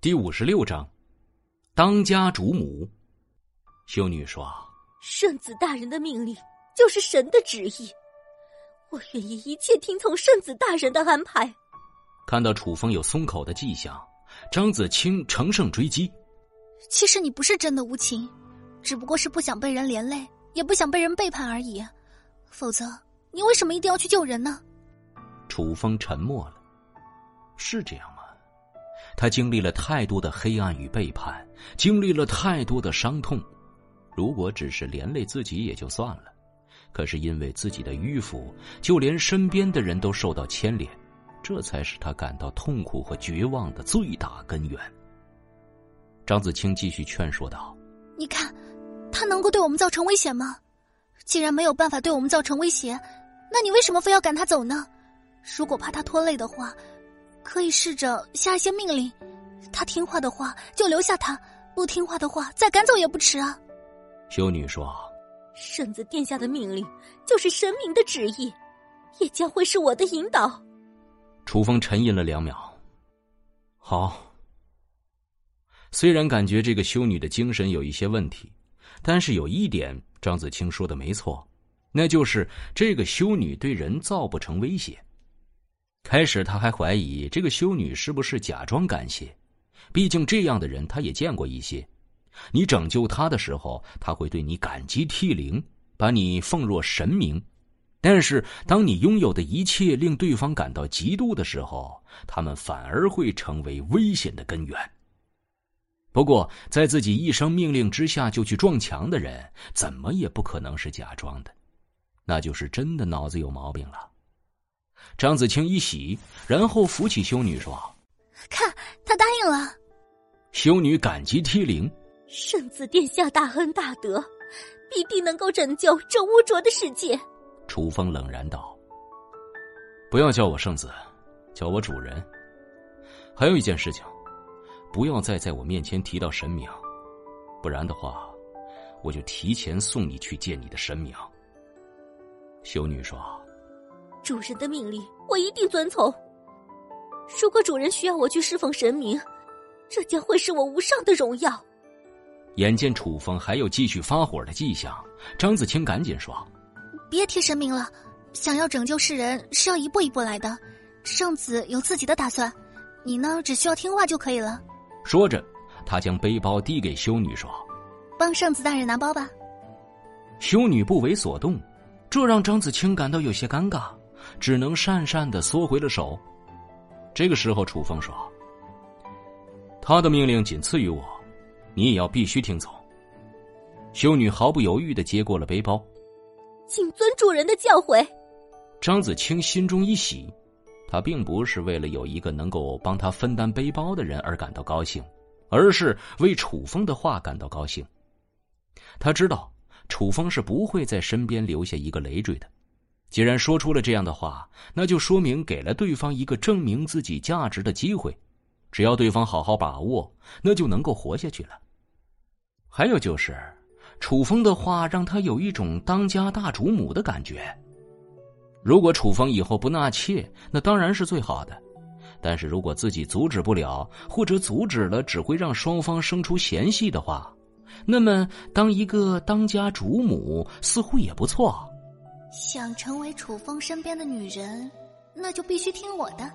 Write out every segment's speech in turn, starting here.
第五十六章，当家主母。修女说：“圣子大人的命令就是神的旨意，我愿意一切听从圣子大人的安排。”看到楚风有松口的迹象，张子清乘胜追击：“其实你不是真的无情，只不过是不想被人连累，也不想被人背叛而已。否则，你为什么一定要去救人呢？”楚风沉默了。是这样吗？他经历了太多的黑暗与背叛，经历了太多的伤痛。如果只是连累自己也就算了，可是因为自己的迂腐，就连身边的人都受到牵连，这才是他感到痛苦和绝望的最大根源。张子清继续劝说道：“你看，他能够对我们造成危险吗？既然没有办法对我们造成威胁，那你为什么非要赶他走呢？如果怕他拖累的话。”可以试着下一些命令，他听话的话就留下他，不听话的话再赶走也不迟啊。修女说：“圣子殿下的命令就是神明的旨意，也将会是我的引导。”楚风沉吟了两秒，好。虽然感觉这个修女的精神有一些问题，但是有一点张子清说的没错，那就是这个修女对人造不成威胁。开始他还怀疑这个修女是不是假装感谢，毕竟这样的人他也见过一些。你拯救他的时候，他会对你感激涕零，把你奉若神明；但是当你拥有的一切令对方感到嫉妒的时候，他们反而会成为危险的根源。不过，在自己一声命令之下就去撞墙的人，怎么也不可能是假装的，那就是真的脑子有毛病了。张子清一喜，然后扶起修女说：“看，他答应了。”修女感激涕零：“圣子殿下大恩大德，必定能够拯救这污浊的世界。”楚风冷然道：“不要叫我圣子，叫我主人。还有一件事情，不要再在我面前提到神明，不然的话，我就提前送你去见你的神明。”修女说。主人的命令，我一定遵从。如果主人需要我去侍奉神明，这将会是我无上的荣耀。眼见楚风还有继续发火的迹象，张子清赶紧说：“别提神明了，想要拯救世人是要一步一步来的。圣子有自己的打算，你呢，只需要听话就可以了。”说着，他将背包递给修女说：“帮圣子大人拿包吧。”修女不为所动，这让张子清感到有些尴尬。只能讪讪的缩回了手。这个时候，楚风说：“他的命令仅次于我，你也要必须听从。”修女毫不犹豫的接过了背包，请遵主人的教诲。张子清心中一喜，他并不是为了有一个能够帮他分担背包的人而感到高兴，而是为楚风的话感到高兴。他知道楚风是不会在身边留下一个累赘的。既然说出了这样的话，那就说明给了对方一个证明自己价值的机会。只要对方好好把握，那就能够活下去了。还有就是，楚风的话让他有一种当家大主母的感觉。如果楚风以后不纳妾，那当然是最好的。但是如果自己阻止不了，或者阻止了只会让双方生出嫌隙的话，那么当一个当家主母似乎也不错。想成为楚风身边的女人，那就必须听我的。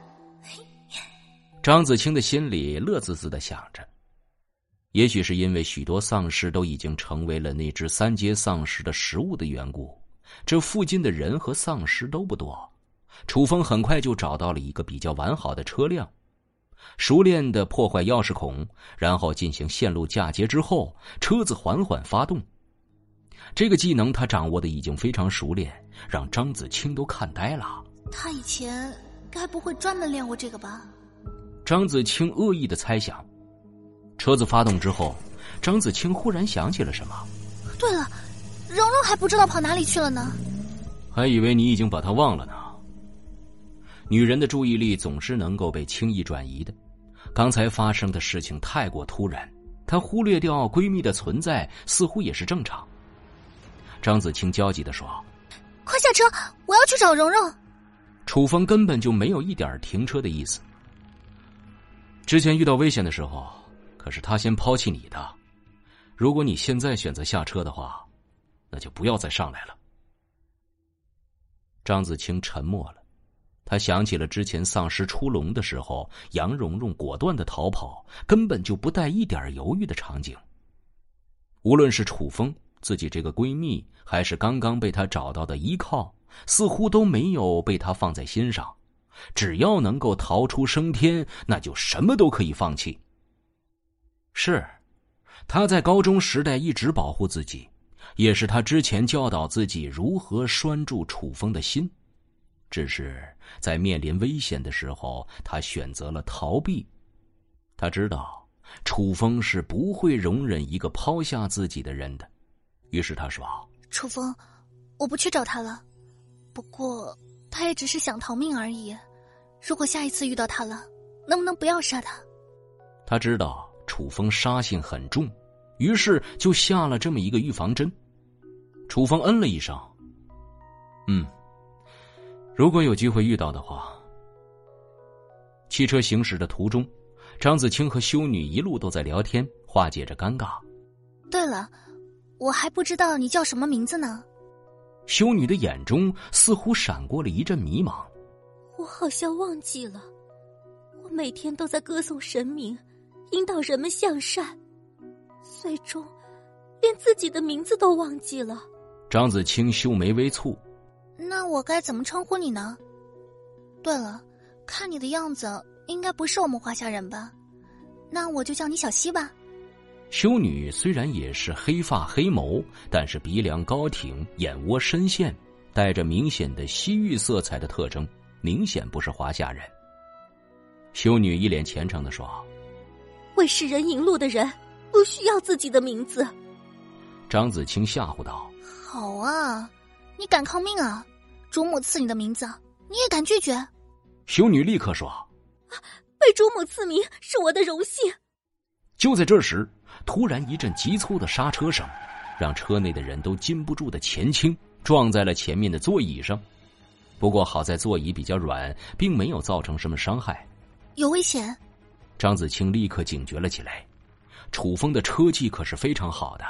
张子清的心里乐滋滋的想着，也许是因为许多丧尸都已经成为了那只三阶丧尸的食物的缘故，这附近的人和丧尸都不多。楚风很快就找到了一个比较完好的车辆，熟练的破坏钥匙孔，然后进行线路嫁接之后，车子缓缓发动。这个技能他掌握的已经非常熟练，让张子清都看呆了。他以前该不会专门练过这个吧？张子清恶意的猜想。车子发动之后，张子清忽然想起了什么。对了，蓉蓉还不知道跑哪里去了呢。还以为你已经把她忘了呢。女人的注意力总是能够被轻易转移的。刚才发生的事情太过突然，她忽略掉闺蜜的存在，似乎也是正常。张子清焦急的说：“快下车，我要去找蓉蓉。”楚风根本就没有一点停车的意思。之前遇到危险的时候，可是他先抛弃你的。如果你现在选择下车的话，那就不要再上来了。张子清沉默了，他想起了之前丧尸出笼的时候，杨蓉蓉果断的逃跑，根本就不带一点犹豫的场景。无论是楚风自己这个闺蜜，还是刚刚被他找到的依靠，似乎都没有被他放在心上。只要能够逃出升天，那就什么都可以放弃。是，他在高中时代一直保护自己，也是他之前教导自己如何拴住楚风的心。只是在面临危险的时候，他选择了逃避。他知道楚风是不会容忍一个抛下自己的人的，于是他说：“楚风，我不去找他了。不过他也只是想逃命而已。如果下一次遇到他了，能不能不要杀他？”他知道。楚风杀性很重，于是就下了这么一个预防针。楚风嗯了一声，嗯，如果有机会遇到的话。汽车行驶的途中，张子清和修女一路都在聊天，化解着尴尬。对了，我还不知道你叫什么名字呢。修女的眼中似乎闪过了一阵迷茫。我好像忘记了，我每天都在歌颂神明。引导人们向善，最终连自己的名字都忘记了。张子清秀眉微蹙，那我该怎么称呼你呢？对了，看你的样子，应该不是我们华夏人吧？那我就叫你小溪吧。修女虽然也是黑发黑眸，但是鼻梁高挺，眼窝深陷，带着明显的西域色彩的特征，明显不是华夏人。修女一脸虔诚的说。为世人引路的人，不需要自己的名字。张子清吓唬道：“好啊，你敢抗命啊！主母赐你的名字，你也敢拒绝？”修女立刻说：“被主母赐名是我的荣幸。”就在这时，突然一阵急促的刹车声，让车内的人都禁不住的前倾，撞在了前面的座椅上。不过好在座椅比较软，并没有造成什么伤害。有危险。张子清立刻警觉了起来，楚风的车技可是非常好的，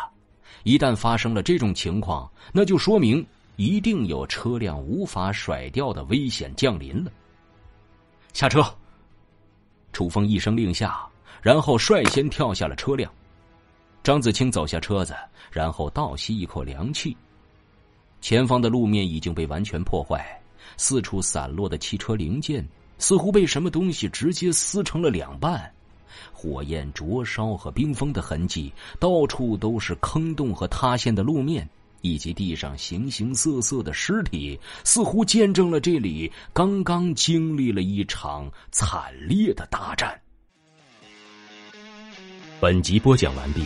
一旦发生了这种情况，那就说明一定有车辆无法甩掉的危险降临了。下车！楚风一声令下，然后率先跳下了车辆。张子清走下车子，然后倒吸一口凉气。前方的路面已经被完全破坏，四处散落的汽车零件。似乎被什么东西直接撕成了两半，火焰灼烧和冰封的痕迹，到处都是坑洞和塌陷的路面，以及地上形形色色的尸体，似乎见证了这里刚刚经历了一场惨烈的大战。本集播讲完毕，